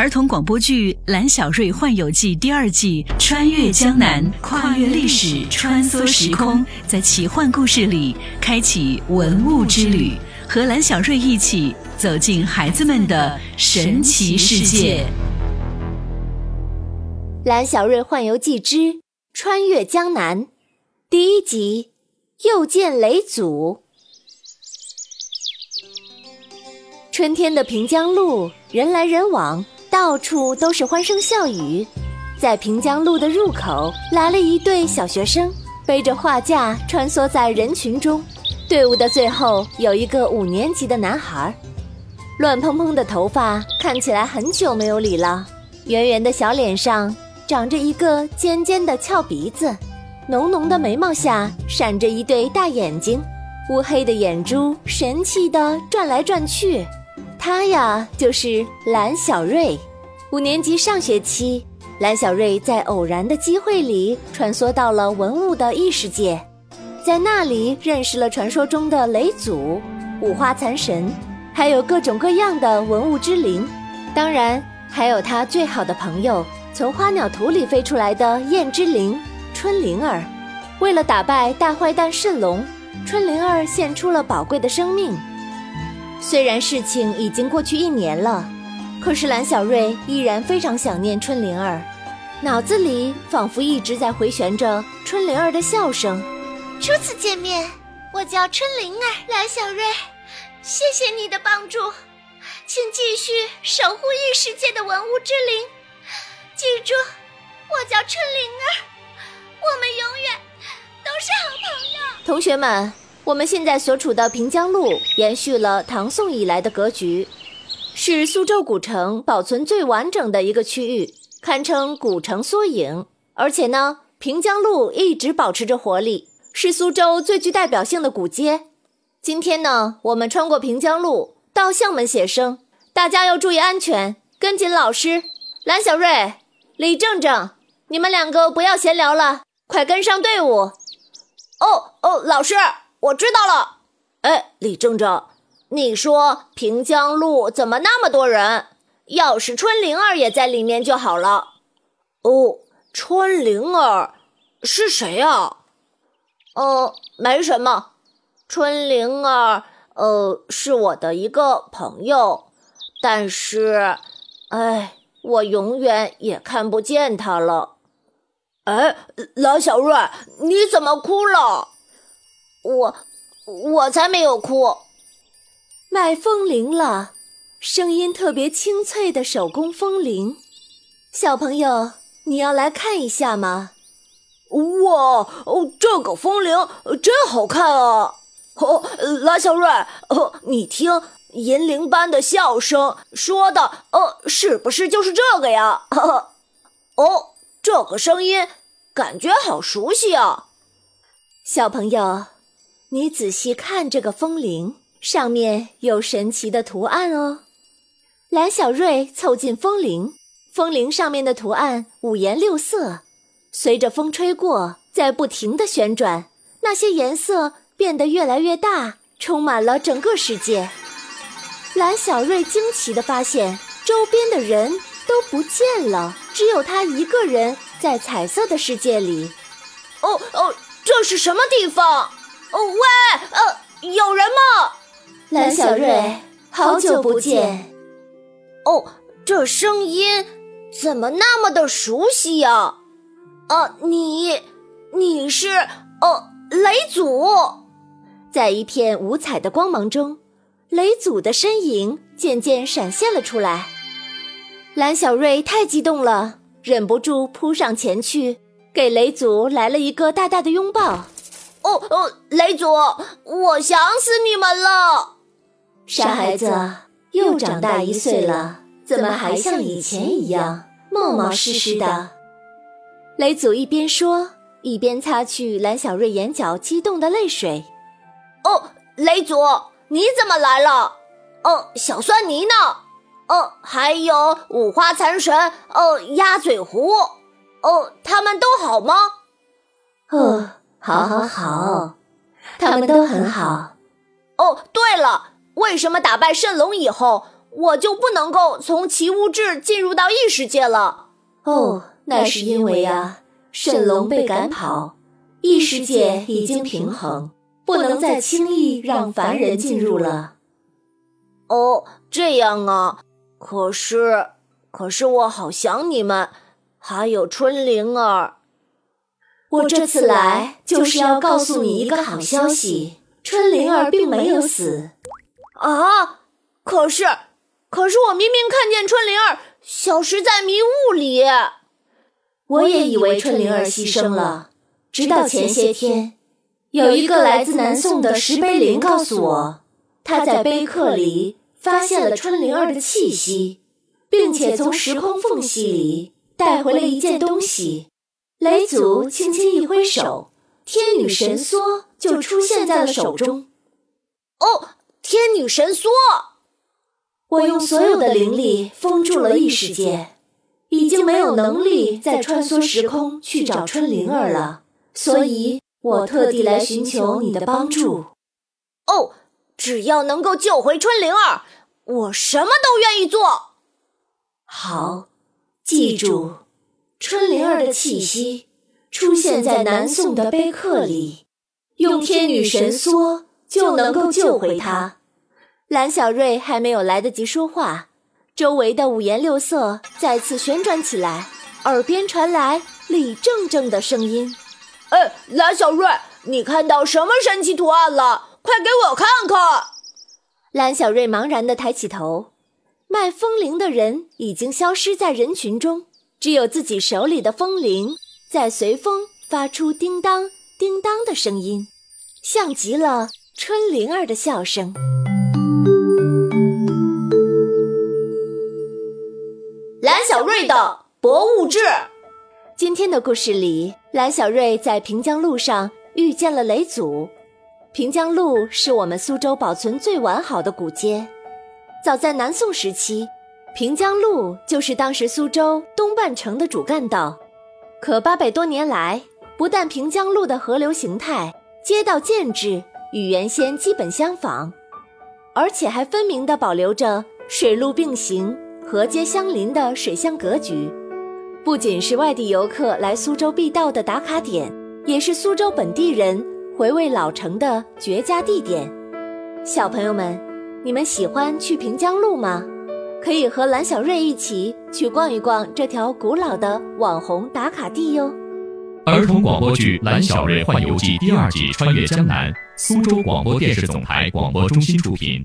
儿童广播剧《蓝小瑞幻游记》第二季，穿越江南，跨越历史，穿梭时空，在奇幻故事里开启文物之旅，和蓝小瑞一起走进孩子们的神奇世界。《蓝小瑞幻游记之穿越江南》第一集，又见雷祖。春天的平江路，人来人往。到处都是欢声笑语，在平江路的入口来了一队小学生，背着画架穿梭在人群中。队伍的最后有一个五年级的男孩，乱蓬蓬的头发看起来很久没有理了，圆圆的小脸上长着一个尖尖的翘鼻子，浓浓的眉毛下闪着一对大眼睛，乌黑的眼珠神气地转来转去。他呀，就是蓝小瑞。五年级上学期，蓝小瑞在偶然的机会里穿梭到了文物的异世界，在那里认识了传说中的雷祖、五花残神，还有各种各样的文物之灵。当然，还有他最好的朋友，从花鸟图里飞出来的燕之灵春灵儿。为了打败大坏蛋蜃龙，春灵儿献出了宝贵的生命。虽然事情已经过去一年了，可是蓝小瑞依然非常想念春灵儿，脑子里仿佛一直在回旋着春灵儿的笑声。初次见面，我叫春灵儿，蓝小瑞，谢谢你的帮助，请继续守护异世界的文物之灵。记住，我叫春灵儿，我们永远都是好朋友。同学们。我们现在所处的平江路延续了唐宋以来的格局，是苏州古城保存最完整的一个区域，堪称古城缩影。而且呢，平江路一直保持着活力，是苏州最具代表性的古街。今天呢，我们穿过平江路到巷门写生，大家要注意安全，跟紧老师。蓝小瑞、李正正，你们两个不要闲聊了，快跟上队伍。哦哦，老师。我知道了，哎，李正正，你说平江路怎么那么多人？要是春灵儿也在里面就好了。哦，春灵儿是谁啊？呃，没什么，春灵儿，呃，是我的一个朋友，但是，哎，我永远也看不见他了。哎，蓝小瑞，你怎么哭了？我，我才没有哭。卖风铃了，声音特别清脆的手工风铃。小朋友，你要来看一下吗？哇，哦，这个风铃真好看啊！哦，拉小瑞，哦，你听银铃般的笑声，说的，哦，是不是就是这个呀？哦，这个声音感觉好熟悉啊！小朋友。你仔细看这个风铃，上面有神奇的图案哦。蓝小瑞凑近风铃，风铃上面的图案五颜六色，随着风吹过，在不停的旋转，那些颜色变得越来越大，充满了整个世界。蓝小瑞惊奇地发现，周边的人都不见了，只有他一个人在彩色的世界里。哦哦，这是什么地方？哦喂，呃，有人吗？蓝小瑞，好久不见。哦，这声音怎么那么的熟悉呀？啊，你，你是哦，雷祖。在一片五彩的光芒中，雷祖的身影渐渐闪现了出来。蓝小瑞太激动了，忍不住扑上前去，给雷祖来了一个大大的拥抱。哦哦，雷祖，我想死你们了！傻孩子，又长大一岁了，怎么还像以前一样冒冒失失的？雷祖一边说，一边擦去蓝小瑞眼角激动的泪水。哦，雷祖，你怎么来了？哦，小酸泥呢？哦，还有五花残神，哦，鸭嘴狐，哦，他们都好吗？哦。好，好，好，他们都很好。哦，对了，为什么打败圣龙以后，我就不能够从奇物质进入到异世界了。哦，那是因为啊，圣龙被赶跑，异世界已经平衡，不能再轻易让凡人进入了。哦，这样啊。可是，可是我好想你们，还有春灵儿。我这次来就是要告诉你一个好消息，春灵儿并没有死。啊！可是，可是我明明看见春灵儿消失在迷雾里。我也以为春灵儿牺牲了，直到前些天，有一个来自南宋的石碑林告诉我，他在碑刻里发现了春灵儿的气息，并且从时空缝隙里带回了一件东西。雷祖轻轻一挥手，天女神梭就出现在了手中。哦，天女神梭！我用所有的灵力封住了异世界，已经没有能力再穿梭时空去找春灵儿了，所以我特地来寻求你的帮助。哦，只要能够救回春灵儿，我什么都愿意做。好，记住。春灵儿的气息出现在南宋的碑刻里，用天女神梭就能够救回她。蓝小瑞还没有来得及说话，周围的五颜六色再次旋转起来，耳边传来李正正的声音：“哎，蓝小瑞，你看到什么神奇图案了？快给我看看！”蓝小瑞茫然的抬起头，卖风铃的人已经消失在人群中。只有自己手里的风铃在随风发出叮当叮当的声音，像极了春灵儿的笑声。蓝小瑞的博物志。今天的故事里，蓝小瑞在平江路上遇见了雷祖。平江路是我们苏州保存最完好的古街，早在南宋时期。平江路就是当时苏州东半城的主干道，可八百多年来，不但平江路的河流形态、街道建制与原先基本相仿，而且还分明地保留着水陆并行、河街相邻的水乡格局。不仅是外地游客来苏州必到的打卡点，也是苏州本地人回味老城的绝佳地点。小朋友们，你们喜欢去平江路吗？可以和蓝小瑞一起去逛一逛这条古老的网红打卡地哟。儿童广播剧《蓝小瑞幻游记》第二季《穿越江南》，苏州广播电视总台广播中心出品。